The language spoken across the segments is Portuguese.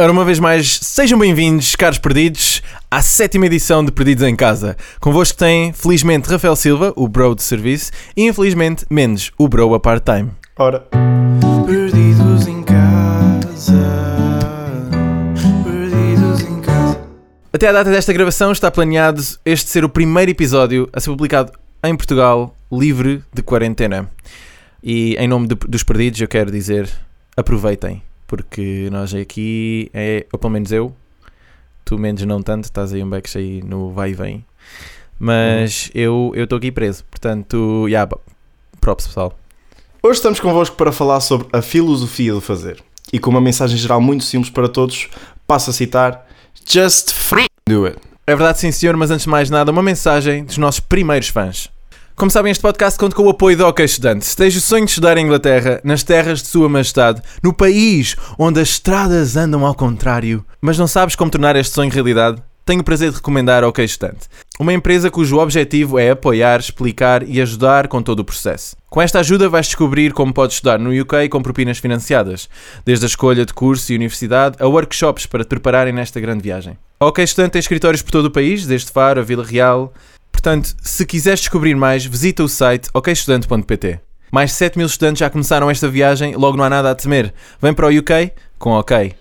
Ora, uma vez mais, sejam bem-vindos, caros perdidos, à sétima edição de Perdidos em Casa. Convosco tem, felizmente, Rafael Silva, o bro de serviço, e infelizmente, Mendes, o bro a part-time. Ora. Perdidos em casa. Perdidos em casa. Até à data desta gravação está planeado este ser o primeiro episódio a ser publicado em Portugal, livre de quarentena. E em nome de- dos perdidos eu quero dizer, aproveitem, porque nós aqui, é, ou pelo menos eu, tu menos não tanto, estás aí um back aí no vai e vem, mas eu eu estou aqui preso, portanto, yeah, props pessoal. Hoje estamos convosco para falar sobre a filosofia do fazer. E com uma mensagem geral muito simples para todos, passo a citar: Just do it. É verdade, sim, senhor, mas antes de mais nada, uma mensagem dos nossos primeiros fãs. Como sabem, este podcast conta com o apoio do OK Estudante. Se tens o sonho de estudar em Inglaterra, nas terras de Sua Majestade, no país onde as estradas andam ao contrário, mas não sabes como tornar este sonho realidade, tenho o prazer de recomendar OK Estudante. Uma empresa cujo objetivo é apoiar, explicar e ajudar com todo o processo. Com esta ajuda vais descobrir como podes estudar no UK com propinas financiadas, desde a escolha de curso e universidade a workshops para te prepararem nesta grande viagem. A OK Estudante tem escritórios por todo o país, desde Faro a Vila Real. Portanto, se quiseres descobrir mais, visita o site okestudante.pt. Mais de 7 mil estudantes já começaram esta viagem, logo não há nada a temer. Vem para o UK com OK.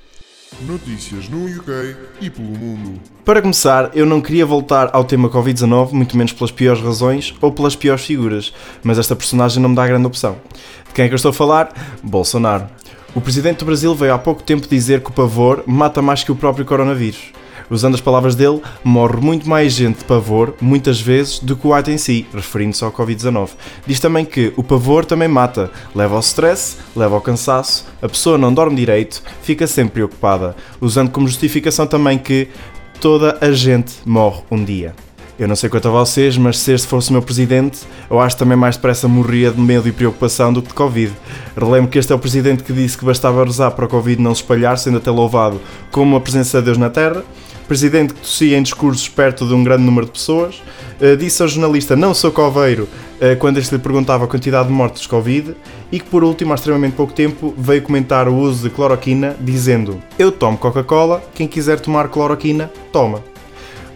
Notícias no UK e pelo mundo. Para começar, eu não queria voltar ao tema Covid-19, muito menos pelas piores razões ou pelas piores figuras, mas esta personagem não me dá grande opção. De quem é que eu estou a falar? Bolsonaro. O presidente do Brasil veio há pouco tempo dizer que o pavor mata mais que o próprio coronavírus. Usando as palavras dele, morre muito mais gente de pavor, muitas vezes, do que o ato em si, referindo-se ao Covid-19. Diz também que o pavor também mata, leva ao stress, leva ao cansaço, a pessoa não dorme direito, fica sempre preocupada, usando como justificação também que toda a gente morre um dia. Eu não sei quanto a vocês, mas se este fosse o meu presidente, eu acho também mais depressa morria de medo e preocupação do que de Covid. Relembro que este é o presidente que disse que bastava rezar para o Covid não se espalhar, sendo até louvado como a presença de Deus na Terra. Presidente que tossia em discursos perto de um grande número de pessoas. Eh, disse ao jornalista não sou coveiro eh, quando este lhe perguntava a quantidade de mortes de Covid. E que por último, há extremamente pouco tempo, veio comentar o uso de cloroquina, dizendo eu tomo Coca-Cola, quem quiser tomar cloroquina, toma.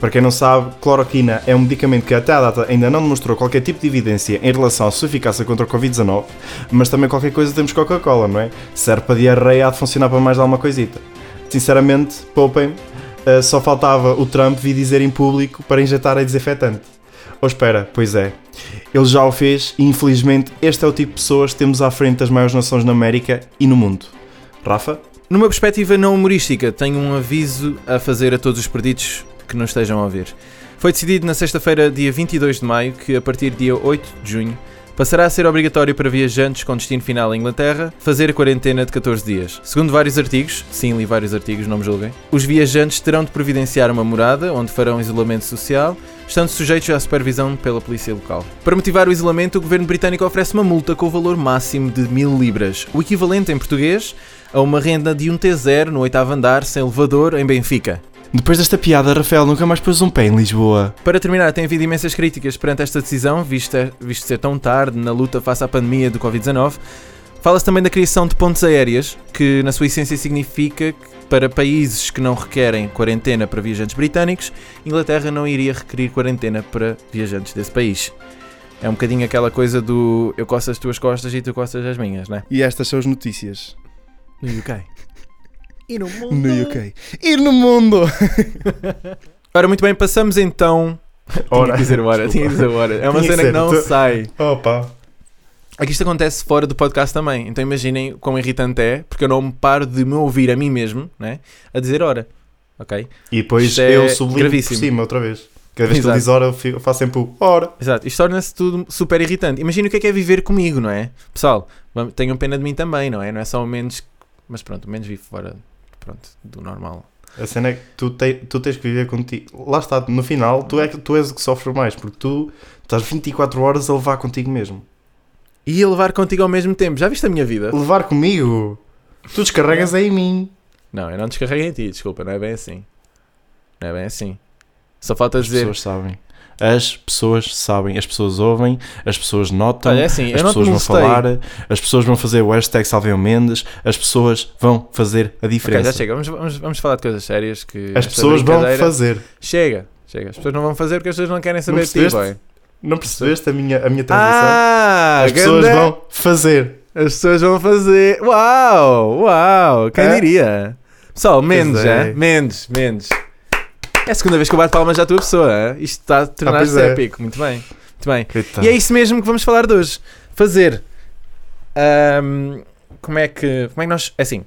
Para quem não sabe, cloroquina é um medicamento que até à data ainda não demonstrou qualquer tipo de evidência em relação à sua eficácia contra o Covid-19, mas também qualquer coisa temos Coca-Cola, não é? Serve para diarreia, há de funcionar para mais alguma coisita. Sinceramente, poupem-me, uh, só faltava o Trump vir dizer em público para injetar a desinfetante. Ou espera, pois é. Ele já o fez e infelizmente este é o tipo de pessoas que temos à frente das maiores nações na América e no mundo. Rafa? Numa perspectiva não humorística, tenho um aviso a fazer a todos os perdidos que não estejam a ouvir. Foi decidido na sexta-feira, dia 22 de maio, que a partir do dia 8 de junho passará a ser obrigatório para viajantes com destino final à Inglaterra fazer a quarentena de 14 dias. Segundo vários artigos, sim, li vários artigos, não me julguem, os viajantes terão de providenciar uma morada onde farão isolamento social, estando sujeitos à supervisão pela polícia local. Para motivar o isolamento, o governo britânico oferece uma multa com o valor máximo de mil libras, o equivalente em português a uma renda de um T0 no oitavo andar sem elevador em Benfica. Depois desta piada, Rafael nunca mais pôs um pé em Lisboa. Para terminar, tem havido imensas críticas perante esta decisão, visto, visto ser tão tarde na luta face à pandemia do Covid-19. Fala-se também da criação de pontes aéreas, que na sua essência significa que para países que não requerem quarentena para viajantes britânicos, Inglaterra não iria requerir quarentena para viajantes desse país. É um bocadinho aquela coisa do eu coço as tuas costas e tu coças as minhas, né? E estas são as notícias. No UK. E no mundo. No UK. E no mundo! Ora, muito bem, passamos então. Tinha que dizer hora, tinha que dizer hora. É uma Tinha cena que não tu- sai. Opa! É que isto acontece fora do podcast também. Então imaginem quão irritante é, porque eu não me paro de me ouvir a mim mesmo, né? A dizer hora. Ok? E depois Isto é eu sublinho gravíssimo. por cima outra vez. Cada vez que ele diz hora, eu fico- eu faço sempre o hora. Exato. Isto torna-se tudo super irritante. Imagina o que é que é viver comigo, não é? Pessoal, tenham pena de mim também, não é? Não é só o menos. Mas pronto, o menos vive fora pronto, do normal. A cena é que tu, te- tu tens que viver contigo. Lá está, no final, tu, é, tu és o que sofre mais, porque tu estás 24 horas a levar contigo mesmo. E a levar contigo ao mesmo tempo. Já viste a minha vida? Levar comigo? Tu descarregas aí em mim. Não, eu não descarreguei em ti, desculpa, não é bem assim. Não é bem assim. Só falta As dizer. pessoas sabem. As pessoas sabem, as pessoas ouvem, as pessoas notam, Olha, é assim, as não pessoas vão falar, as pessoas vão fazer o hashtag Salvem Mendes, as pessoas vão fazer a diferença. já chega. Vamos, vamos, vamos falar de coisas sérias que. As pessoas vão fazer. Chega, chega. As pessoas não vão fazer porque as pessoas não querem saber de ti, boy. Não percebeste a minha, a minha transição? Ah, as pessoas ganda- vão fazer. As pessoas vão fazer. Uau! Uau! Quem É? diria? Pessoal, Mendes, é. é? Mendes, Mendes. É a segunda vez que eu bato palmas à tua pessoa. é? Isto está a tornar-se pois é. épico. Muito bem. Muito bem. E é isso mesmo que vamos falar de hoje. Fazer. Ahm, como é que. Como é que nós. É assim.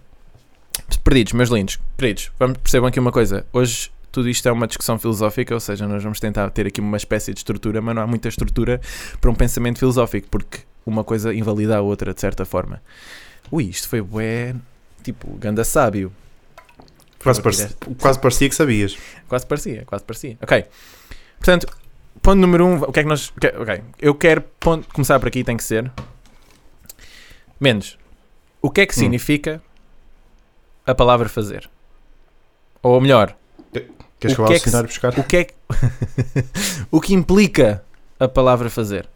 Perdidos, meus lindos. Perdidos. Vamos, percebam aqui uma coisa. Hoje tudo isto é uma discussão filosófica, ou seja, nós vamos tentar ter aqui uma espécie de estrutura, mas não há muita estrutura para um pensamento filosófico, porque uma coisa invalida a outra, de certa forma. Ui, isto foi bué. Tipo, ganda sábio. Quase, Vou parecia, quase parecia que sabias. Quase parecia, quase parecia. Ok. Portanto, ponto número um, o que é que nós. ok. Eu quero ponto- começar por aqui, tem que ser. Menos. O que é que Hum. significa a palavra fazer? Ou melhor, Queres O que eu vá ao é buscar? o que é que. o que implica a palavra fazer?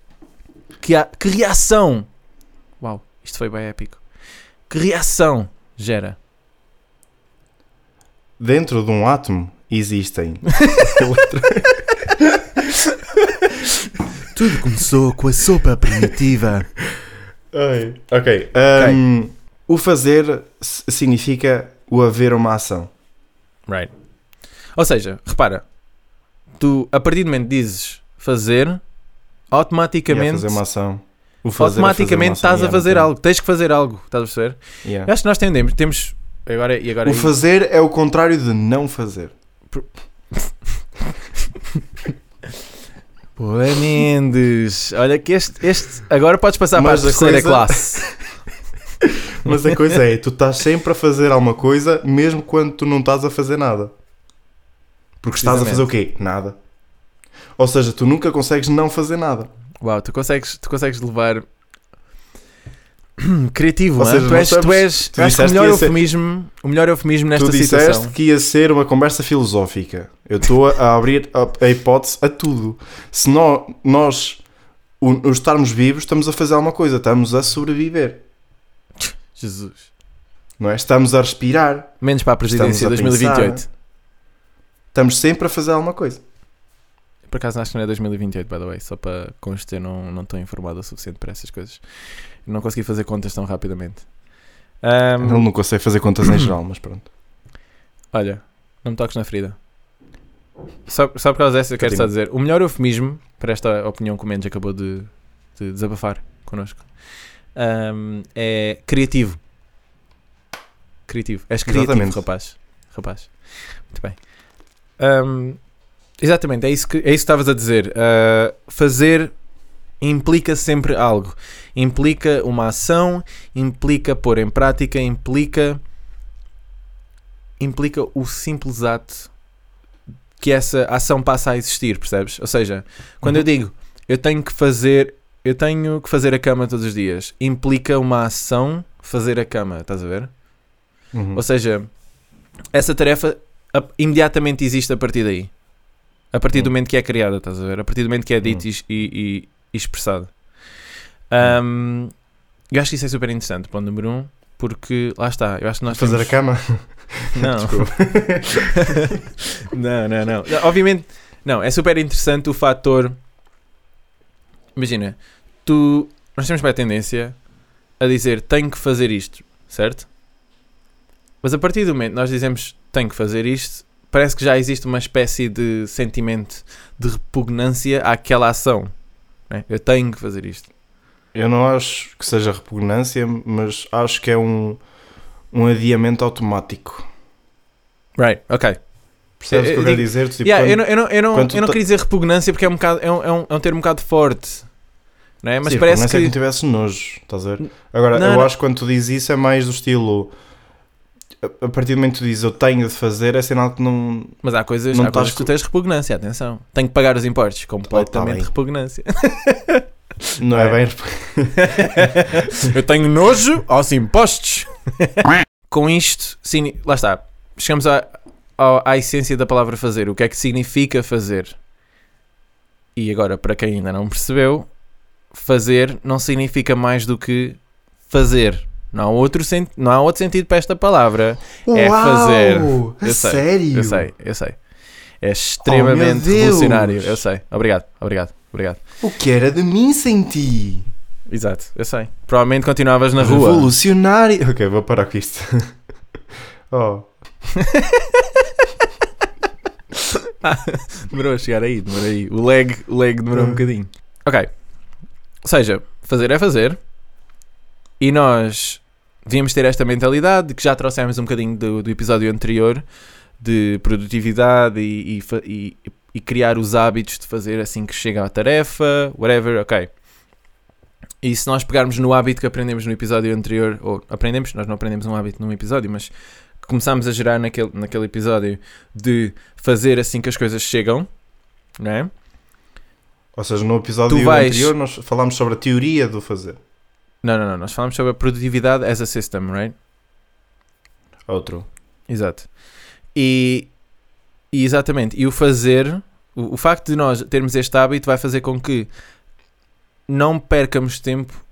Que, há, que reação. Uau, isto foi bem épico. Que reação gera? Dentro de um átomo existem. Tudo começou com a sopa primitiva. Ai, ok. um, O fazer significa o haver uma ação. Right. Ou seja, repara, tu a partir do momento que dizes fazer, a automaticamente, fazer uma ação. Fazer é automaticamente fazer uma ação, estás a yeah, fazer não algo, tens que fazer algo, estás a perceber? acho que nós tendemos, temos agora e agora O fazer é o contrário de não fazer. Pô, Mendes, olha que este, este agora podes passar Mas para a a terceira coisa- classe. Mas a coisa é, tu estás sempre a fazer alguma coisa, mesmo quando tu não estás a fazer nada. Porque estás a fazer o quê? Nada. Ou seja, tu nunca consegues não fazer nada. Uau, tu consegues, tu consegues levar criativo, é? seja, tu és, tu és, tu o melhor ia ser- eufemismo, o melhor eufemismo nesta tu disseste situação. que ia ser uma conversa filosófica. Eu estou a, abrir a, a hipótese a tudo. Se nó- nós, o, o estarmos vivos, estamos a fazer alguma coisa, estamos a sobreviver. Jesus. Não é? Estamos a respirar, Menos para a presidência a 2028. estamos sempre a fazer alguma coisa. Por acaso acho que não é 2028, by the way, só para constar, eu não não estou informado o suficiente para essas coisas. Não consegui fazer contas tão rapidamente. Ahm, Ele não consegue fazer contas em geral, mas pronto. Olha, não me toques na ferida. Só, só por causa dessa, eu quero só dizer: o melhor eufemismo para esta opinião que o Mendes acabou de, de desabafar connosco ahm, é criativo. Criativo. És criativo, Exatamente. rapaz. Rapaz. Muito bem. Ahm, exatamente, é isso que, é isso estavas a dizer. Ah, fazer implica sempre algo. Implica uma ação, implica pôr em prática, implica implica o simples ato que essa ação passa a existir, percebes? Ou seja, quando eu Uhum. digo eu tenho que fazer, eu tenho que fazer a cama todos os dias, implica uma ação fazer a cama, estás a ver? Uhum. Ou seja, essa tarefa a- imediatamente existe a partir daí. A partir do Hum. momento que é criada, estás a ver? A partir do momento que é dito Hum. e, e- e expressado. Ahm, eu acho que isso é super interessante, ponto número um, porque lá está, eu acho que nós fazer a temos- cama. Não. Não, não, não. Obviamente, não, é super interessante o fator. Imagina, tu. Nós temos bem a tendência a dizer tenho que fazer isto, certo? Mas a partir do momento que nós dizemos tenho que fazer isto, parece que já existe uma espécie de sentimento de repugnância àquela ação. Né? Eu tenho que fazer isto. Eu não acho que seja repugnância, mas acho que é um, um adiamento automático. Right, ok. Percebes o que Eu quero dizer? Tipo, Yeah, quando- eu não, eu não, eu não, eu queria dizer repugnância porque é um, bocado, é um, é um, é um termo um bocado forte. Não é? Mas Sim, parece repugnância é que. que não tivesse nojo, estás a ver? Agora, Não, eu não. acho que quando tu dizes isso é mais do estilo. A partir do momento que tu dizes eu tenho de fazer, é sinal que não. Mas há coisas, Não há coisas estás que tu tens repugnância, atenção. Tenho que pagar os impostos. Completamente bem. repugnância. Não é, É. bem. Eu tenho nojo aos impostos. Com isto, sim, lá está. Chegamos a. ao- à essência da palavra fazer, o que é que significa fazer. E agora, para quem ainda não percebeu, fazer não significa mais do que fazer. Não há outro, sen- não há outro sentido para esta palavra. É fazer. A Eu sei, sério? Eu sei, eu sei. É extremamente Deus. revolucionário. Eu sei. Obrigado, obrigado, obrigado. O que era de mim sem ti? Exato, eu sei. Provavelmente continuavas na rua. Revolucionário. Ok, vou parar com isto. oh. Demorou a chegar aí, demorou aí. O lag, o lag demorou um Ah. bocadinho. Ok. Ou seja, fazer é fazer. E nós devíamos ter esta mentalidade que já trouxemos um bocadinho do, do episódio anterior de produtividade e, e e- e criar os hábitos de fazer assim que chega à tarefa, whatever, ok. E se nós pegarmos no hábito que aprendemos no episódio anterior, ou aprendemos, nós não aprendemos um hábito num episódio, mas começámos a gerar naquele, naquele episódio de fazer assim que as coisas chegam, não é? Ou seja, no episódio vais- anterior nós falámos sobre a teoria do fazer. Não, não, não. Nós falamos sobre a produtividade as a system, right? Outro. Exato. E, e exatamente. E o fazer, o, o facto de nós termos este hábito vai fazer com que não percamos tempo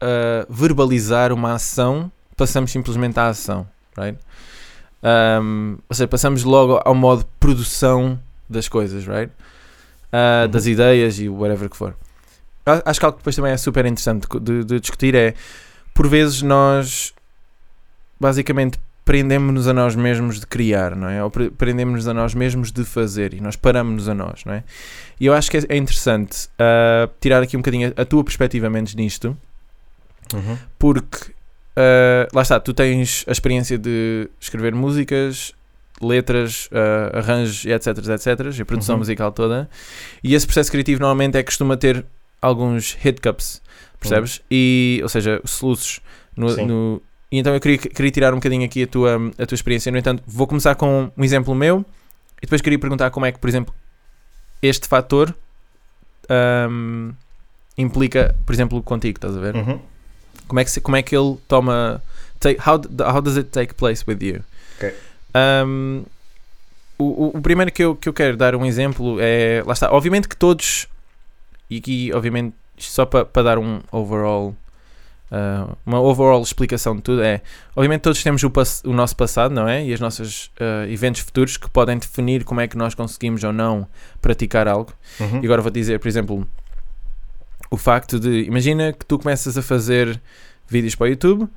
a verbalizar uma ação, passamos simplesmente à ação, right? Um, ou seja, passamos logo ao modo produção das coisas, right? Uh, Uhum. Das ideias e whatever que for. Acho que algo que depois também é super interessante de, de discutir é, por vezes nós basicamente prendemos-nos a nós mesmos de criar, não é? Ou pre- prendemos-nos a nós mesmos de fazer e nós paramos-nos a nós, não é? E eu acho que é, é interessante ah, tirar aqui um bocadinho a, tua perspectiva menos nisto, Uhum. porque ah, lá está, tu tens a experiência de escrever músicas, letras, ah, arranjos, etc, etc, a produção Uhum. musical toda, e esse processo criativo normalmente é que costuma ter alguns hiccups, percebes? E, ou seja, soluços no, no- e então eu queria, queria tirar um bocadinho aqui a tua, a tua experiência. No entanto, vou começar com um exemplo meu e depois queria perguntar como é que, por exemplo, este fator ahm, implica, por exemplo, contigo, estás a ver? Uhum. Como, é que, como é que ele toma. Take, how, how does it take place with you? O, o, o primeiro que eu, que eu quero dar um exemplo é. Lá está. Obviamente que todos. E aqui, obviamente, só para para dar um overall. ah, uma overall explicação de tudo é. Obviamente, todos temos o, o nosso passado, não é? E os nossos ah, eventos futuros que podem definir como é que nós conseguimos ou não praticar algo. Uhum. E agora vou dizer, por exemplo, o facto de. Imagina que tu começas a fazer vídeos para o YouTube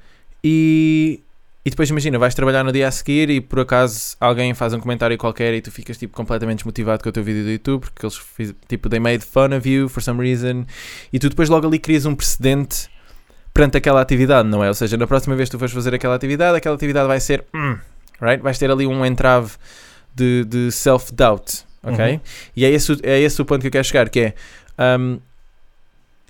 e, e depois imagina, vais trabalhar no dia a seguir e por acaso alguém faz um comentário qualquer e tu ficas tipo completamente desmotivado com o teu vídeo do YouTube porque eles fiz, tipo, they made fun of you for some reason e tu depois logo ali crias um precedente perante aquela atividade, não é? Ou seja, na próxima vez que tu fores fazer aquela atividade, aquela atividade vai ser, hum, right? Vais ter ali um entrave de, de self-doubt, ok? Uhum. E é esse, o- é esse o ponto que eu quero chegar, que é um,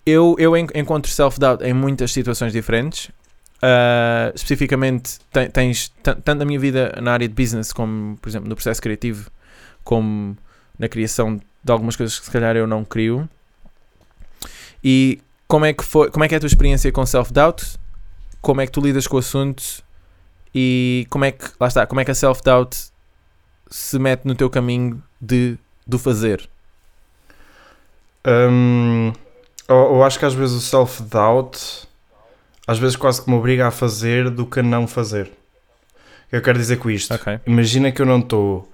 eu, eu en- encontro self-doubt em muitas situações diferentes. Uh, especificamente, te- tens tan- tanto na minha vida na área de business, como por exemplo no processo criativo, como na criação de algumas coisas que se calhar eu não crio. E como é que foi, como é que é a tua experiência com self-doubt? Como é que tu lidas com o assunto? E como é que, lá está, como é que a self-doubt se mete no teu caminho de do fazer? Hum, eu, eu acho que às vezes o self-doubt às vezes quase que me obriga a fazer do que a não fazer. O que eu quero dizer com isto? Ok. Imagina que eu não estou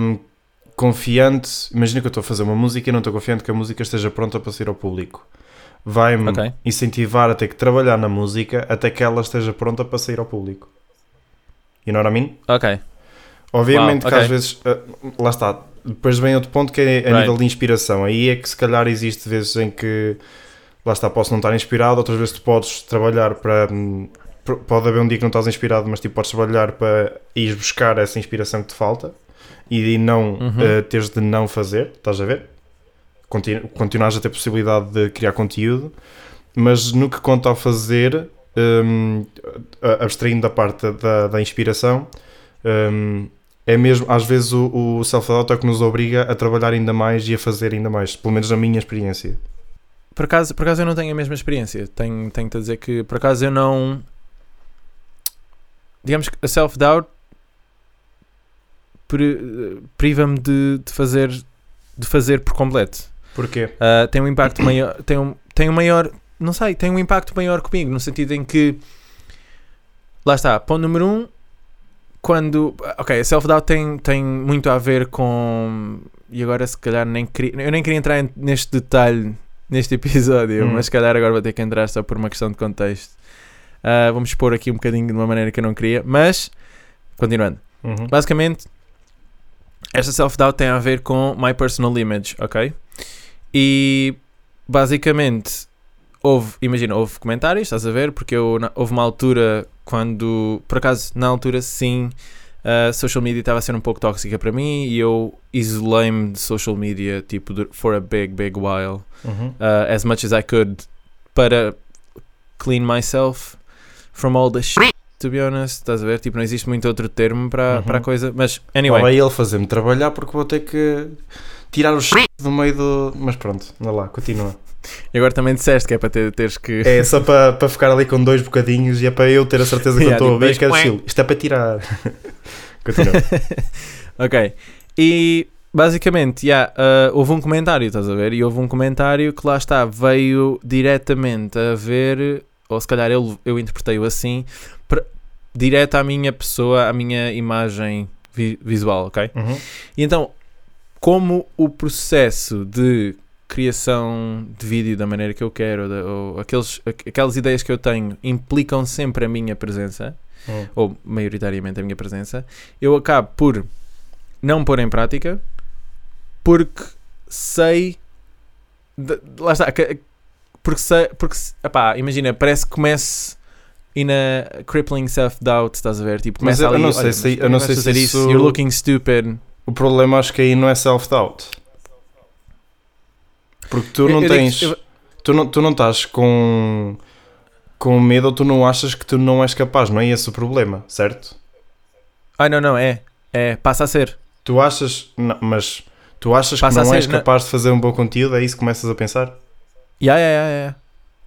hum, confiante. Imagina que eu estou a fazer uma música e não estou confiante que a música esteja pronta para sair ao público. Vai-me Ok. incentivar a ter que trabalhar na música até que ela esteja pronta para sair ao público. You know what I mean? Ok. Obviamente Uau, que ok. às vezes, ah, lá está, depois vem outro ponto que é a Right. nível de inspiração. Aí é que se calhar existe vezes em que, lá está, posso não estar inspirado, outras vezes tu podes trabalhar para. hum, Pode haver um dia que não estás inspirado, mas tipo, podes trabalhar para ir buscar essa inspiração que te falta e não Uhum. ah, teres de não fazer, estás a ver? Continu continuares a ter possibilidade de criar conteúdo, mas no que conta ao fazer, a- abstraindo da parte da, da inspiração, hum, é mesmo, às vezes o, o self-doubt é o que nos obriga a trabalhar ainda mais e a fazer ainda mais, pelo menos na minha experiência. Por acaso, por acaso eu não tenho a mesma experiência. Tenho, tenho-te a dizer que por acaso eu não. Digamos que a self-doubt pri- priva-me de, de fazer de fazer por completo. Porquê? Uh, tem um impacto maior, tem um, tem um maior, não sei, tem um impacto maior comigo, no sentido em que lá está, ponto número um, quando, ok, self-doubt tem, tem muito a ver com, e agora se calhar nem queria, eu nem queria entrar neste detalhe neste episódio, Hum. mas se calhar agora vou ter que entrar só por uma questão de contexto. Uh, vamos expor aqui um bocadinho de uma maneira que eu não queria, mas, continuando. Uhum. Basicamente, esta self-doubt tem a ver com my personal image, ok? E basicamente houve, imagina, houve comentários, estás a ver? Porque eu, na- houve uma altura quando, por acaso, na altura sim, a social media estava a ser um pouco tóxica para mim e eu isolei-me de social media, tipo, for a big, big while, Uhum. uh, as much as I could, para clean myself from all the shit, to be honest, estás a ver? Tipo, não existe muito outro termo para, Uhum. para a coisa, mas, anyway. Anyway. ele fazer-me trabalhar porque vou ter que tirar o ch... do meio do. Mas pronto, anda lá, continua. E agora também disseste que é para ter, teres que. É só para, para ficar ali com dois bocadinhos e é para eu ter a certeza que eu Yeah, estou a tipo, ouvir que é do dois- estilo. Isto é para tirar. continua. ok. E basicamente, yeah, uh, houve um comentário, estás a ver? E houve um comentário que lá está, veio diretamente a ver, ou se calhar eu, eu interpretei-o assim, pra- direto à minha pessoa, à minha imagem vi- visual, ok? Uhum. E então, como o processo de criação de vídeo da maneira que eu quero, da- ou aqueles, aqu- aquelas ideias que eu tenho implicam sempre a minha presença, Uhum. ou maioritariamente a minha presença, eu acabo por não pôr em prática porque sei. de- lá está. que- Porque sei. Porque, epá, imagina, parece que comece. In a crippling self-doubt, estás a ver? Tipo, Mas começa eu- eu ali, não sei olha, se- mas eu não sei se isso- You're looking stupid. O problema acho que aí não é self-doubt. Porque tu Eu- não eu digo- tens. eu- Tu não, tu não estás com. com medo ou tu não achas que tu não és capaz, não é esse o problema, certo? Ai, não, não, é. É, passa a ser. Tu achas. não, mas tu achas Passa que não ser, és não- capaz de fazer um bom conteúdo? É isso que começas a pensar? Ya, ya, ya, ya.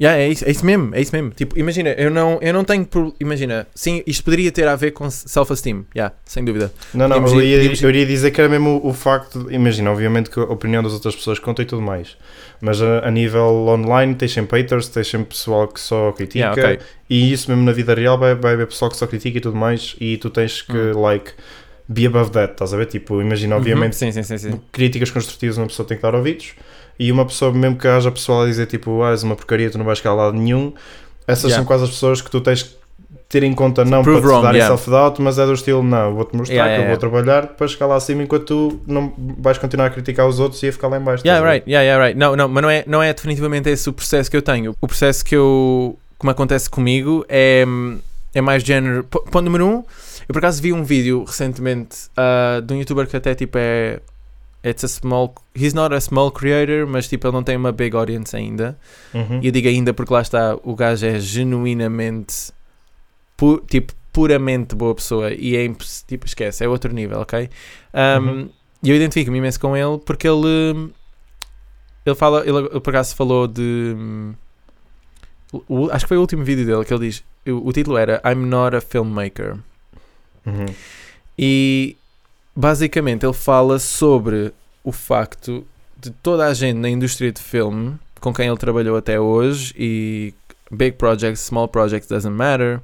Ya, é, isso, é isso mesmo, é isso mesmo. Tipo, imagina, eu não, eu não tenho. pro- Imagina, sim, isto poderia ter a ver com self-esteem, já, sem dúvida. Não, não, Podíamos eu ir- iria, podíamos eu iria dizer que era mesmo o, o facto. de- Imagina, obviamente que a opinião das outras pessoas conta e tudo mais. Mas a, a nível online tens sempre haters, tens sempre pessoal que só critica. Yeah, ok. E isso mesmo na vida real vai, vai haver pessoal que só critica e tudo mais. E tu tens que, like, be above that, estás a ver? Tipo, imagina, Uhum, obviamente, Sim, sim, sim, sim. críticas construtivas uma pessoa tem que dar ouvidos. E uma pessoa, mesmo que haja pessoal a dizer tipo, ah, és uma porcaria, tu não vais chegar a lado nenhum. Essas Yeah. são quase as pessoas que tu tens que ter em conta, não Prove para te wrong, darem yeah. self-doubt, mas é do estilo, não, vou-te mostrar Yeah, que eu vou trabalhar para chegar lá acima enquanto tu não vais continuar a criticar os outros e a ficar lá em baixo. Yeah, right, yeah, yeah, right. Não, não, mas não é, não é definitivamente esse o processo que eu tenho. O processo que eu. me acontece comigo é. É mais género. Ponto número um, eu por acaso vi um vídeo recentemente ah, de um youtuber que até tipo é. It's a small. He's not a small creator, mas tipo ele não tem uma big audience ainda. Uhum. E eu digo ainda porque lá está, o gajo é genuinamente. pu- tipo, puramente boa pessoa. E é. tipo, esquece, é outro nível, ok? Um, Uhum. E eu identifico-me imenso com ele porque ele. Ele fala. Ele, ele por acaso falou de. o- acho que foi o último vídeo dele que ele diz. O, o título era I'm not a filmmaker. Uhum. E basicamente ele fala sobre o facto de toda a gente na indústria de filme com quem ele trabalhou até hoje e big projects, small projects, doesn't matter.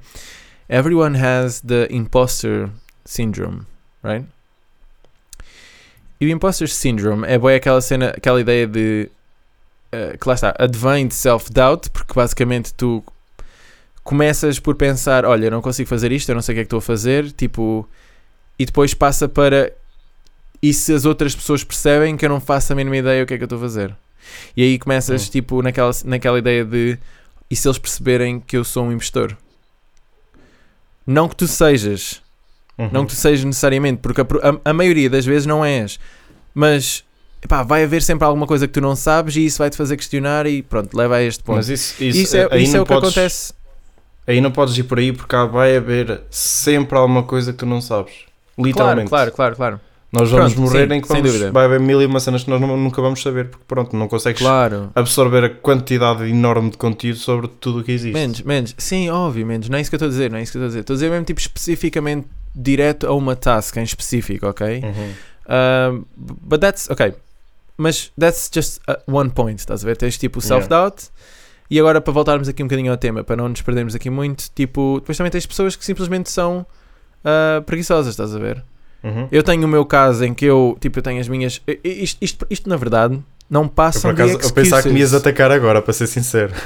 Everyone has the imposter syndrome, right? E o imposter syndrome é bem aquela cena, aquela ideia de eh, que lá está, advém de self-doubt, porque basicamente tu começas por pensar, olha, eu não consigo fazer isto, eu não sei o que é que estou a fazer, tipo, e depois passa para e se as outras pessoas percebem que eu não faço a mínima ideia o que é que eu estou a fazer? E aí começas, Hum. tipo, naquela, naquela ideia de e se eles perceberem que eu sou um impostor? Não que tu sejas, Uhum. não que tu sejas necessariamente, porque a, a- a maioria das vezes não és, mas epá, vai haver sempre alguma coisa que tu não sabes e isso vai te fazer questionar e pronto, leva a este ponto. Mas isso, isso, isso é, isso é o que podes- acontece. Aí não podes ir por aí porque há- vai haver sempre alguma coisa que tu não sabes. Claro, Literalmente. claro, claro, claro. Nós vamos Pronto, morrer sim, em que vamos, vai haver mil e uma cenas que nós não- nunca vamos saber, porque pronto, não consegues Claro. absorver a quantidade enorme de conteúdo sobre tudo o que existe. Menos, menos. Sim, óbvio, menos. Não é isso que eu estou a dizer, não é isso que eu estou a dizer. Estou a dizer mesmo tipo especificamente direto a uma task em específico, ok? Uhum. Um, but that's, ok. Mas that's just uh, one point, estás a ver? Tens tipo o self-doubt. E agora para voltarmos aqui um bocadinho ao tema, para não nos perdermos aqui muito, tipo, depois também tens pessoas que simplesmente são uh, preguiçosas, estás a ver? Uhum. Eu tenho o meu caso em que eu, tipo, eu tenho as minhas. Isto, isto, isto na verdade, não passa por acaso, eu pensava que me ias atacar agora, para ser sincero.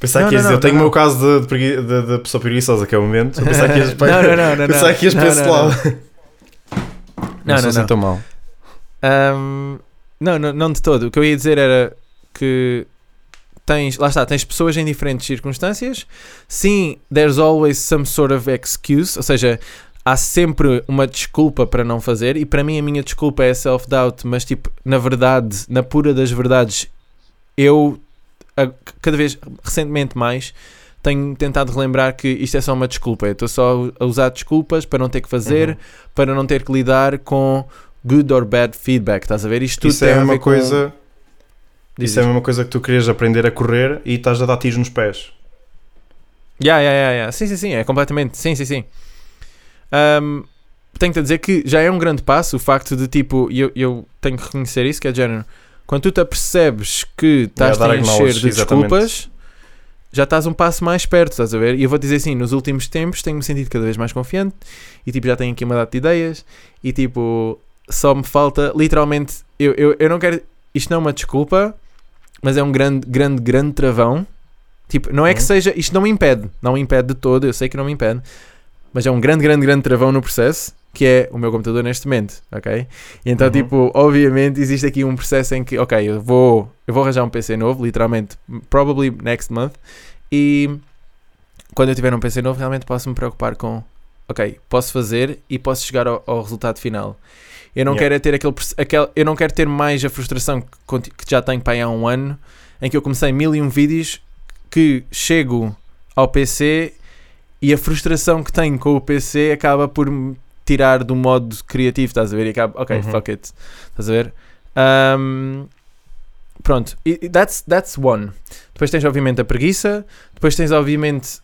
Pensava Não, que ias não, dizer, eu não, tenho não, o meu caso de, de, de- de pessoa preguiçosa, que é o momento. Eu pensava que ias, não, não, não, não, pensava não. que ias para Não, esse não, lado. Não, sou não, assim não. tão mal. Um, não, não, não de todo. O que eu ia dizer era que tens, lá está, tens pessoas em diferentes circunstâncias. Sim, there's always some sort of excuse, ou seja, há sempre uma desculpa para não fazer. E para mim, a minha desculpa é self-doubt, mas tipo, na verdade, na pura das verdades, eu cada vez recentemente mais tenho tentado relembrar que isto é só uma desculpa. Eu estou só a usar desculpas para não ter que fazer, Uhum. para não ter que lidar com good or bad feedback. Estás a ver? Isto tudo Isso tem é a a mesma ver com- coisa. Diz Isso é a mesma coisa que tu querias aprender a correr e estás a dar tiros nos pés. Yeah, yeah, yeah, yeah. Sim, sim, sim, é completamente. Sim, sim, sim. Um, tenho-te a dizer que já é um grande passo o facto de tipo, eu, eu tenho que reconhecer isso, que é de género. Quando tu te apercebes que estás dar a encher de exatamente. desculpas, já estás um passo mais perto, estás a ver? E eu vou dizer assim, nos últimos tempos tenho-me sentido cada vez mais confiante e tipo, já tenho aqui uma data de ideias e tipo, só me falta, literalmente, eu, eu, eu não quero, isto não é uma desculpa, mas é um grande, grande, grande travão. Tipo, não é que Uhum. seja, isto não me impede, não me impede de todo, eu sei que não me impede, mas é um grande, grande, grande travão no processo, que é o meu computador neste momento, ok? E então, Uhum. tipo, obviamente existe aqui um processo em que, ok, eu vou, eu vou arranjar um PC novo, literalmente, probably next month, e quando eu tiver um PC novo, realmente posso me preocupar com, ok, posso fazer e posso chegar ao, ao resultado final. Eu não Yeah. quero é ter aquele, aquele, eu não quero ter mais a frustração que, que já tenho para aí há um ano, em que eu comecei mil e um vídeos que chego ao PC e a frustração que tenho com o PC acaba por me tirar do modo criativo, estás a ver? E acaba, ok, Uhum. fuck it, estás a ver? Um, pronto, e that's, that's one. Depois tens, obviamente, a preguiça, depois tens, obviamente,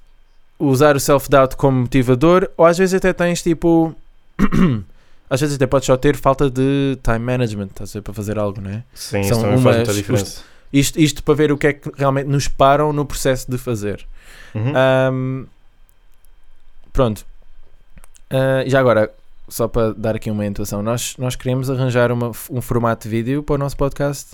usar o self-doubt como motivador, ou às vezes até tens tipo. às vezes até podes só ter falta de time management, estás a ver, para fazer algo, não é? Sim, São isso também faz umas- muita diferença. Isto, isto para ver o que é que realmente nos param no processo de fazer. Uhum. Ahm, pronto. Ah, já agora, só para dar aqui uma intuação, nós, nós queremos arranjar uma- um formato de vídeo para o nosso podcast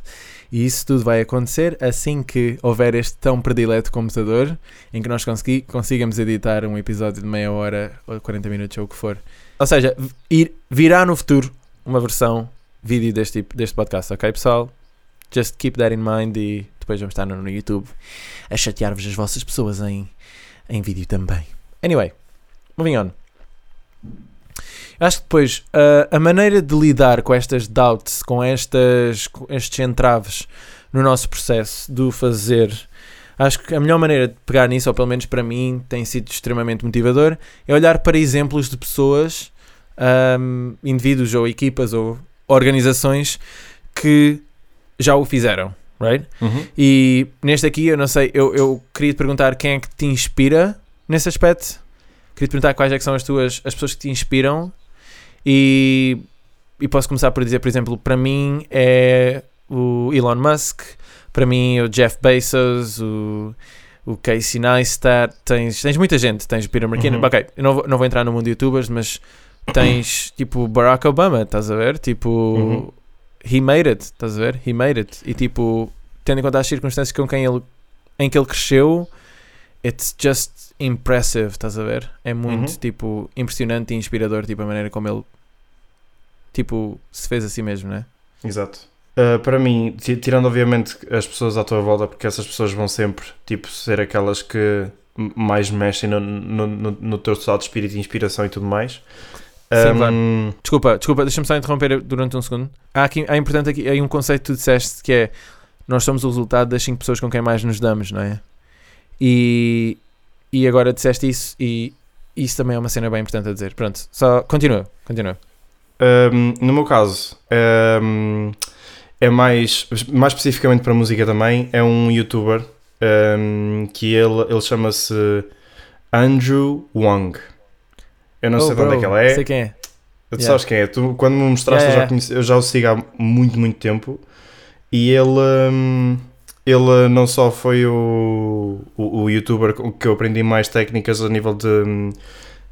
e isso tudo vai acontecer assim que houver este tão predileto computador em que nós consegui, consigamos editar um episódio de meia hora ou 40 minutos ou o que for. Ou seja, ir, virá no futuro uma versão vídeo deste, tipo, deste podcast, ok pessoal? Just keep that in mind e depois vamos estar no, YouTube a chatear-vos as vossas pessoas em, em vídeo também. Anyway, moving on. Acho que depois uh, a maneira de lidar com estas doubts, com estas, com estes entraves no nosso processo do fazer, acho que a melhor maneira de pegar nisso, ou pelo menos para mim, tem sido extremamente motivador, é olhar para exemplos de pessoas, um, indivíduos ou equipas ou organizações que já o fizeram, right? Uhum. E neste aqui, eu não sei, eu, eu queria te perguntar quem é que te inspira nesse aspecto. Queria te perguntar quais é que são as tuas as pessoas que te inspiram. E, e posso começar por dizer, por exemplo, para mim é o Elon Musk, para mim é o Jeff Bezos, o, o Casey Neistat, tens, tens muita gente, tens o Peter McKinnon. Uhum. Ok, eu não vou, não vou entrar no mundo de youtubers, mas tens tipo Barack Obama, estás a ver? Tipo, Uhum. he made it, estás a ver? He made it. E tipo, tendo em conta as circunstâncias com quem ele, em que ele cresceu, it's just impressive, estás a ver? É muito Uhum. tipo impressionante e inspirador, tipo a maneira como ele tipo se fez a si mesmo, né? Exato. Uh, para mim, ti- tirando obviamente as pessoas à tua volta, porque essas pessoas vão sempre tipo, ser aquelas que mais mexem no, no, no, no teu estado de espírito e inspiração e tudo mais. Sim, Um, claro. Desculpa, desculpa, deixa-me só interromper durante um segundo. Há aqui, é importante aqui, aí um conceito que tu disseste que é nós somos o resultado das 5 pessoas com quem mais nos damos, não é? E, e agora disseste isso e isso também é uma cena bem importante a dizer. Pronto, só continua, continua. Um, no meu caso, um, é mais, mais especificamente para música também, é um youtuber um, que ele, ele chama-se Andrew Wang. Eu não Oh, sei de onde é bro, que ele é. Sei quem é. Tu Yeah. sabes quem é? Tu, quando me mostraste, Yeah, eu, já yeah. conheci- eu já o sigo há muito, muito tempo. E ele, hum, ele não só foi o, o, o youtuber que eu aprendi mais técnicas a nível de,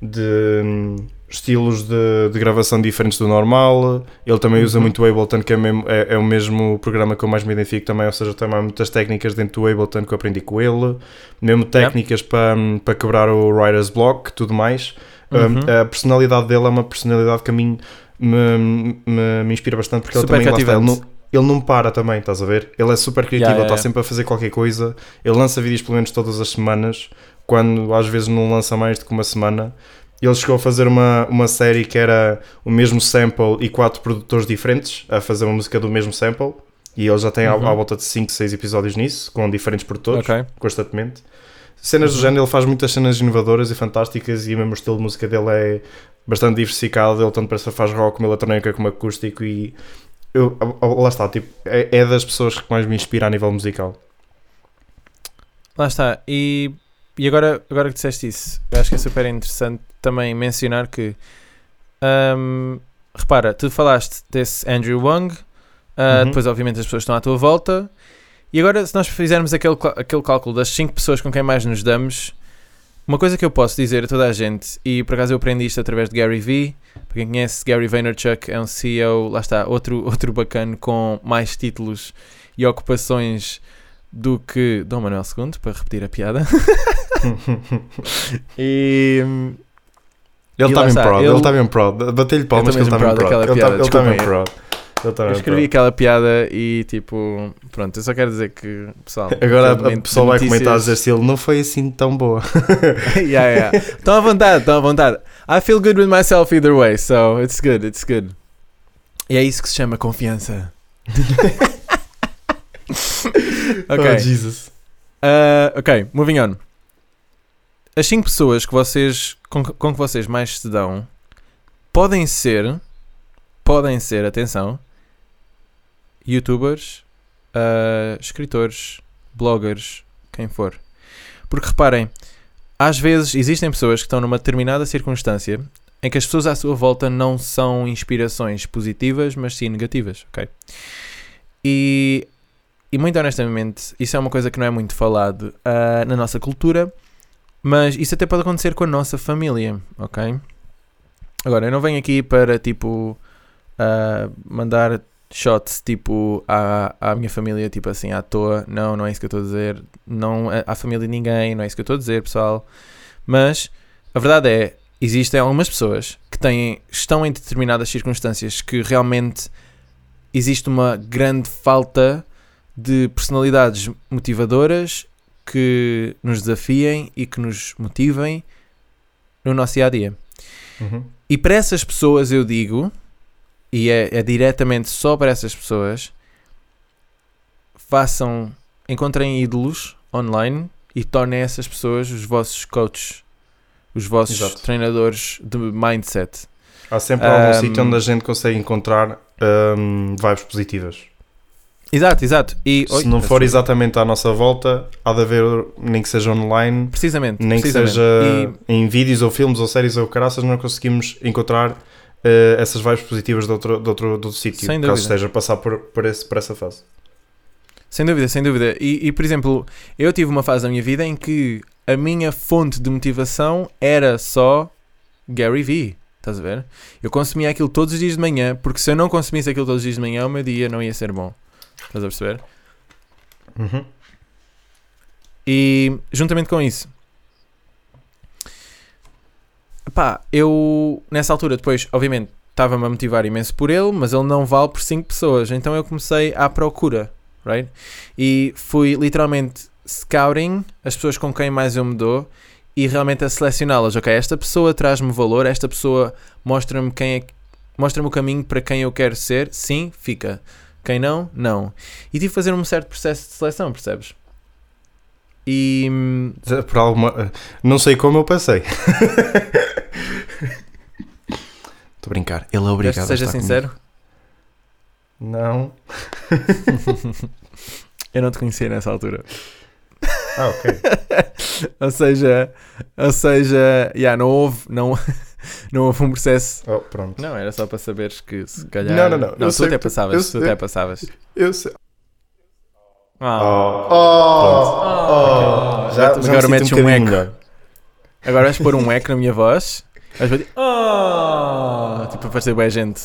de hum, estilos de, de gravação diferentes do normal. Ele também usa Uhum. muito o Ableton, que é, mesmo- é, é o mesmo programa que eu mais me identifico também. Ou seja, também há muitas técnicas dentro do Ableton que eu aprendi com ele. Mesmo técnicas para, hum, para quebrar o writer's block, tudo mais. Uhum. Um, a personalidade dele é uma personalidade que a mim me, me, me inspira bastante porque Super ele também lá está, ele, não, ele não para também, estás a ver? Ele é super criativo, Yeah, ele yeah, está sempre a fazer qualquer coisa. Ele lança vídeos pelo menos todas as semanas, quando às vezes não lança mais do que uma semana. Ele chegou a fazer uma, uma série que era o mesmo sample e quatro produtores diferentes a fazer uma música do mesmo sample. E ele já tem à, Uhum. à volta de 5, 6 episódios nisso, com diferentes produtores Ok. constantemente. Cenas do Uhum. género, ele faz muitas cenas inovadoras e fantásticas e mesmo o estilo de música dele é bastante diversificado. Ele tanto parece que faz rock como eletrónica como acústico e eu, lá está, tipo, é, é das pessoas que mais me inspira a nível musical. Lá está. E, e agora, agora que disseste isso, eu acho que é super interessante também mencionar que. hum, repara, tu falaste desse Andrew Wang, ah, Uhum. depois, obviamente, as pessoas estão à tua volta. E agora, se nós fizermos aquele, aquele cálculo das 5 pessoas com quem mais nos damos, uma coisa que eu posso dizer a toda a gente, e por acaso eu aprendi isto através de Gary Vee. Para quem conhece, Gary Vaynerchuk é um CEO, lá está, outro, outro bacana com mais títulos e ocupações do que Dom Manuel II, para repetir a piada. e Ele E está bem proud, ele- está bem proud. Batei-lhe palmas que Eu ele está bem proud proud. Ele está- bem desculpem. Eu escrevi aquela piada e tipo, pronto, eu só quero dizer que, pessoal, Agora a pessoa vai comentar a dizer se ele não foi assim tão boa. yeah, yeah. Estão à vontade, estão à vontade. I feel good with myself either way, so it's good, it's good. E é isso que se chama confiança. ok. Oh, Jesus. Uh, ok, moving on. As 5 pessoas que vocês, com, com que vocês mais se dão podem ser, podem ser, atenção, youtubers, uh, escritores, bloggers, quem for. Porque reparem, às vezes existem pessoas que estão numa determinada circunstância em que as pessoas à sua volta não são inspirações positivas, mas sim negativas, ok? E e muito honestamente, isso é uma coisa que não é muito falado ah, na nossa cultura, mas isso até pode acontecer com a nossa família, ok? Agora, eu não venho aqui para tipo ah, mandar shots tipo à, à minha família, tipo assim, à toa. Não, não é isso que eu estou a dizer. Não à família de ninguém, não é isso que eu estou a dizer, pessoal. Mas a verdade é, existem algumas pessoas que têm, estão em determinadas circunstâncias que realmente existe uma grande falta de personalidades motivadoras que nos desafiem e que nos motivem no nosso dia a dia. Uhum. E para essas pessoas eu digo, e é, é diretamente só para essas pessoas, façam, encontrem ídolos online e tornem essas pessoas os vossos coaches, os vossos Exato. treinadores de mindset. Há sempre algum Um, sítio onde a gente consegue encontrar um, vibes positivas. Exato, exato. E, Se Oi, não for exatamente à nossa volta, há de haver, nem que seja online, precisamente, nem que precisamente. seja E- em vídeos ou filmes ou séries ou caraças, não conseguimos encontrar eh, essas vibes positivas de outro, de outro, de outro sítio, caso dúvida. esteja a passar por, por, esse, por essa fase. Sem dúvida, sem dúvida. E, e, por exemplo, eu tive uma fase da minha vida em que a minha fonte de motivação era só Gary Vee. Estás a ver? Eu consumia aquilo todos os dias de manhã, porque se eu não consumisse aquilo todos os dias de manhã, o meu dia não ia ser bom. Estás a perceber? Uhum. E juntamente com isso, pá, eu nessa altura depois, obviamente, estava-me a motivar imenso por ele, mas ele não vale por 5 pessoas, então eu comecei à procura, right? E fui literalmente scouting as pessoas com quem mais eu me dou e realmente a selecioná-las. Ok, esta pessoa traz-me valor, esta pessoa mostra-me quem é, mostra-me o caminho para quem eu quero ser, sim, fica. Quem não, não. E tive de fazer um certo processo de seleção, percebes? E hum, Por alguma, não sei como eu passei. Estou brincar. Ele é obrigado que a seja sincero? comigo. Não. Eu não te conhecia nessa altura. Ah, ok. ou seja, ou seja, yeah, não houve, não, não houve um processo. Oh, pronto. Não, era só para saberes que se calhar. Não, não, não, Não, tu até que- passavas, eu tu sei- até passavas. Eu sei. Ah, Oh, oh. Já, Agora já me sinto metes um bocadinho eco. melhor. Agora vais pôr um eco na minha voz. Vais fazer. Oh, tipo, para parecer bem gente.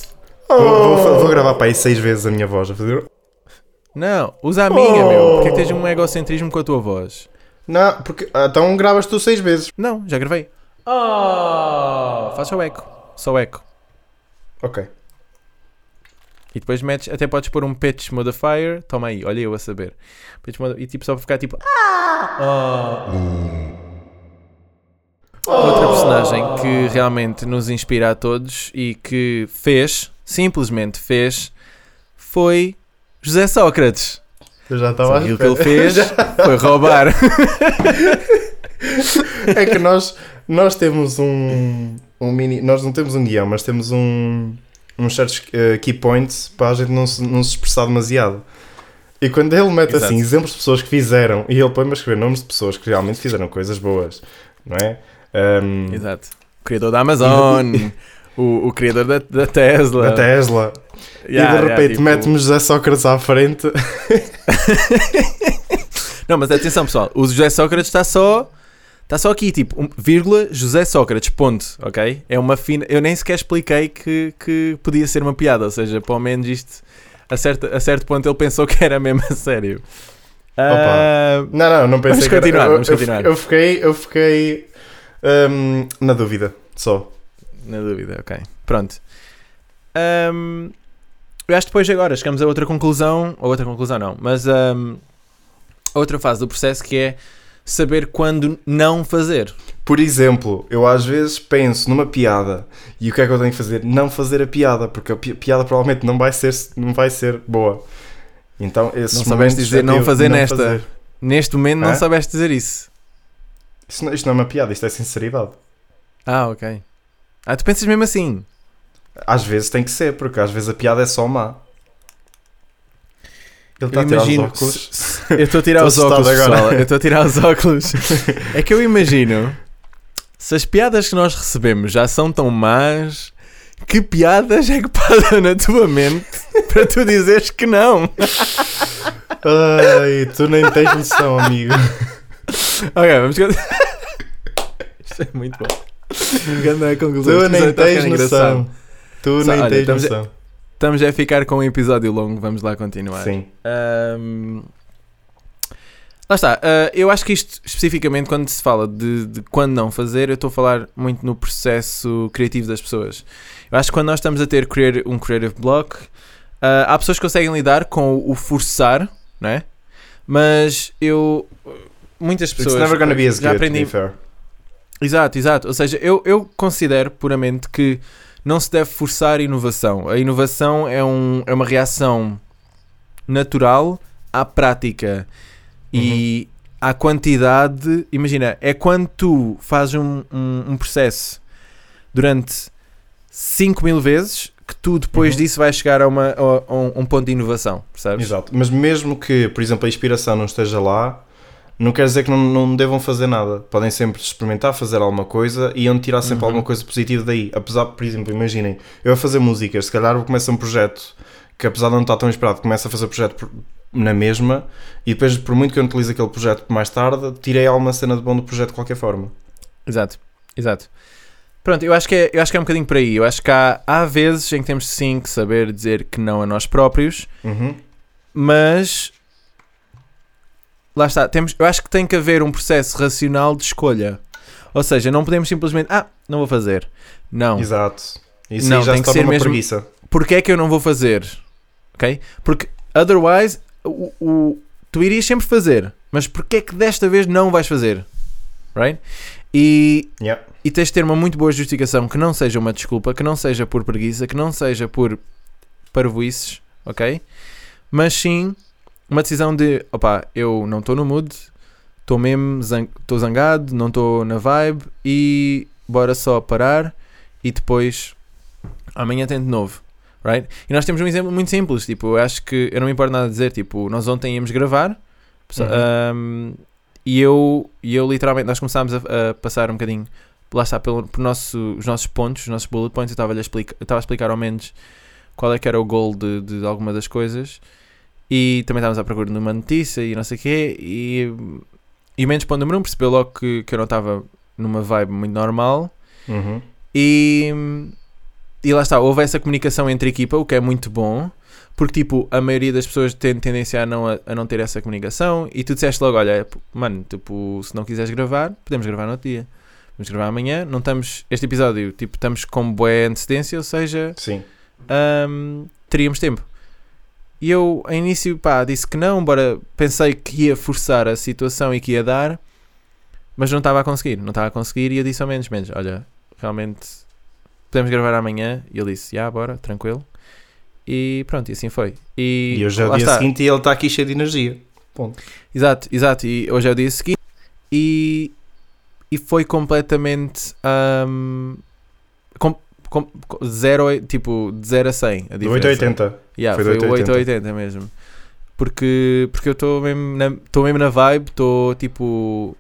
Vou, vou- vou gravar para aí seis vezes a minha voz a fazer. Não, usa a minha, meu. Porque é que tens um egocentrismo com a tua voz? Não, porque ah, então gravas tu seis vezes. Não, já gravei. Oh, faz só eco. Só eco. Ok. E depois metes, até podes pôr um pitch modifier. Toma aí, olha eu a saber. Pitch mod- e tipo só para ficar tipo. "Ah". Outra personagem que realmente nos inspira a todos e que fez, simplesmente fez, foi José Sócrates. Eu já estava a que o que ele fez foi roubar. É que nós, nós temos um, um mini. Nós não temos um guião, mas temos um. uns certos eh, key points para a gente não se, não se expressar demasiado. E quando ele mete Exato. assim exemplos de pessoas que fizeram e ele põe-me a escrever nomes de pessoas que realmente fizeram coisas boas, não é? Ahm, Exato. O criador da Amazon, o, o criador da, da Tesla. a Tesla. Yeah, e de yeah, repente tipo- mete-me José Sócrates à frente. Não, mas atenção pessoal, o José Sócrates está só. Está só aqui, tipo, um, vírgula, José Sócrates, ponto, ok? É uma fina. Eu nem sequer expliquei que, que podia ser uma piada, ou seja, pelo menos isto, a certo, a certo ponto ele pensou que era mesmo a sério. Ah, Não, não, não pensei Vamos que era- continuar, eu, vamos eu- continuar. Eu fiquei, eu fiquei ahm, na dúvida, só. Na dúvida, ok. Pronto. Ahm, eu acho que depois agora chegamos a outra conclusão, ou outra conclusão não, mas ahm, a outra fase do processo que é saber quando não fazer. Por exemplo, eu às vezes penso numa piada e o que é que eu tenho que fazer? Não fazer a piada, porque a pi- piada provavelmente não vai ser, não vai ser boa. Então, esses Não momentos dizer é não eu fazer nesta. fazer. Neste momento não Hã? soubeste dizer isso. Isto, não, isto não é uma piada, isto é sinceridade. Ah, ok. Ah, tu pensas mesmo assim. Às vezes tem que ser, porque às vezes a piada é só má. Ele está a tirar os óculos. Eu estou a tirar os óculos, agora. pessoal. Eu estou a tirar os óculos. É que eu imagino se as piadas que nós recebemos já são tão más, que piadas é que passam na tua mente para tu dizeres que não? Ai, tu nem tens noção, amigo. Ok, vamos. Isto é muito bom. Grande conclusão. Tu nem a ficar tens noção. Tu Só, nem olha, tens estamos a- noção. Estamos a ficar com um episódio longo, vamos lá continuar. Sim. Ahm, Lá está, ah, eu acho que isto especificamente quando se fala de, de quando não fazer, eu estou a falar muito no processo criativo das pessoas. Eu acho que quando nós estamos a ter um creative block, ah, há pessoas que conseguem lidar com o forçar, não é? Mas eu. Muitas pessoas. It's never gonna be as já good, aprendi, to be fair. Exato, exato. Ou seja, eu, eu considero puramente que não se deve forçar a inovação. A inovação é, um, é uma reação natural à prática e à quantidade. Imagina, é quando tu fazes um, um, um processo durante 5 mil vezes que tu depois Uhum. disso vais chegar a, uma, a, a um, um ponto de inovação, percebes? Exato. Mas mesmo que, por exemplo, a inspiração não esteja lá, não quer dizer que não, não devam fazer nada. Podem sempre experimentar fazer alguma coisa e iam tirar sempre Uhum. alguma coisa positiva daí. Apesar, por exemplo, imaginem, eu a fazer músicas, se calhar eu começo um projeto que apesar de não estar tão inspirado, começo a fazer projeto na mesma e depois, por muito que eu não utilize aquele projeto mais tarde, tirei alguma cena de bom do projeto de qualquer forma. Exato, exato. Pronto, eu acho que é, eu acho que é um bocadinho por aí. Eu acho que há, há vezes em que temos sim que saber dizer que não a nós próprios, Uhum. mas lá está, temos, eu acho que tem que haver um processo racional de escolha. Ou seja, não podemos simplesmente, ah, não vou fazer. Não. Exato. Isso Não, já tem se que ser uma mesmo- preguiça. Porquê é que eu não vou fazer? Ok? Porque otherwise, o, o- tu irias sempre fazer, mas porquê é que desta vez não vais fazer? Right? E Yeah. e tens de ter uma muito boa justificação que não seja uma desculpa, que não seja por preguiça, que não seja por parvoices, ok? Mas sim uma decisão de opá, eu não estou no mood, estou mesmo zang estou zangado, não estou na vibe e bora só parar e depois amanhã tento de novo, right? E nós temos um exemplo muito simples, tipo, eu acho que, eu não me importo nada de dizer, tipo, nós ontem íamos gravar, Uhum. um, e eu, e eu literalmente, nós começámos a, a passar um bocadinho, lá está, pelo, por nosso, os nossos pontos, os nossos bullet points, eu estava a explicar, estava a explicar ao menos qual é que era o goal de, de alguma das coisas, e também estávamos à procura de uma notícia e não sei o quê, e, e o menos ponto número um percebeu logo que, que eu não estava numa vibe muito normal, Uhum. e, e lá está, houve essa comunicação entre a equipa, o que é muito bom, porque tipo, a maioria das pessoas tem tendência a não, a, não ter essa comunicação, e tu disseste logo: olha, mano, tipo, se não quiseres gravar, podemos gravar no outro dia. Vamos gravar amanhã, não estamos. Este episódio, tipo, estamos com boa antecedência, ou seja, Sim. Ahm, teríamos tempo. E eu, a início, pá, disse que não, embora pensei que ia forçar a situação e que ia dar, mas não estava a conseguir, não estava a conseguir. E eu disse ao menos, menos, olha, realmente podemos gravar amanhã. E ele disse, já, bora, tranquilo. E pronto, e assim foi. E, E hoje é o dia está. seguinte e ele está aqui cheio de energia. Ponto. Exato, exato. E hoje é o dia seguinte. E, e foi completamente. ahm, com, zero, a- tipo, de 0 a 100. A Do diferença. 880. Yeah, Foi foi, do o 880. 880 mesmo. Porque, porque eu estou mesmo na, estou mesmo na vibe, estou tipo.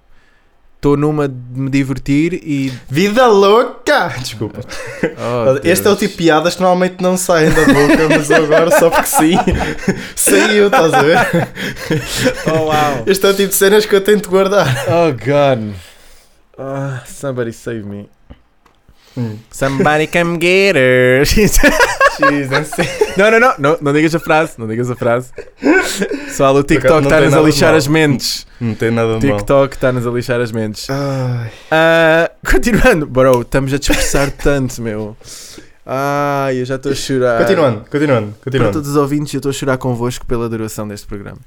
Estou numa de me divertir e. Vida louca! Desculpa. Oh, este é o Deus. tipo de piadas que normalmente não saem da boca, mas agora só porque sim, saiu, estás a ver? Oh wow! Este é o tipo de cenas que eu tento guardar. Oh god! Ah, somebody save me. Somebody come get her! não, não, não, não, não digas a frase, não digas a frase. Pessoal, o TikTok está-nos a lixar as mentes. Não tem nada de mal. TikTok está-nos a lixar as mentes. Ah, continuando, bro, estamos a dispersar tanto, meu. Ai, eu já estou a chorar. Continuando, continuando, Para continuando. todos os ouvintes, eu estou a chorar convosco pela duração deste programa.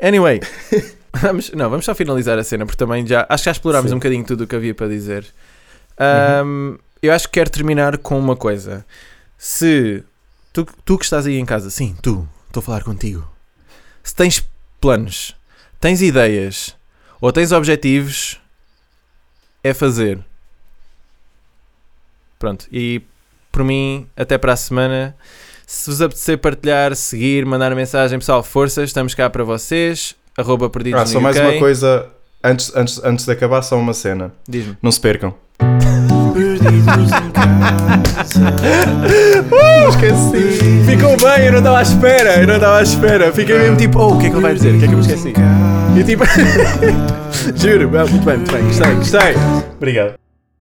Anyway, vamos, não, vamos só finalizar a cena, porque também já acho que já explorámos Sim. um bocadinho tudo o que havia para dizer. Ahm, Eu acho que quero terminar com uma coisa. Se tu, tu que estás aí em casa, sim, tu, estou a falar contigo. Se tens planos, tens ideias ou tens objetivos, é fazer. Pronto, e por mim, até para a semana. Se vos apetecer partilhar, seguir, mandar mensagem, pessoal, forças, estamos cá para vocês. Arroba perdidos Ah, só mais uma coisa, antes, antes, antes de acabar, só uma cena. Diz-me. Não se percam. Esqueci. Ficou bem, eu não estava à espera, eu não estava à espera. Fiquei mesmo tipo, oh, o que é que ele vai dizer? O que é que eu me esqueci? E tipo, juro, muito bem, muito bem, gostei, gostei. Obrigado.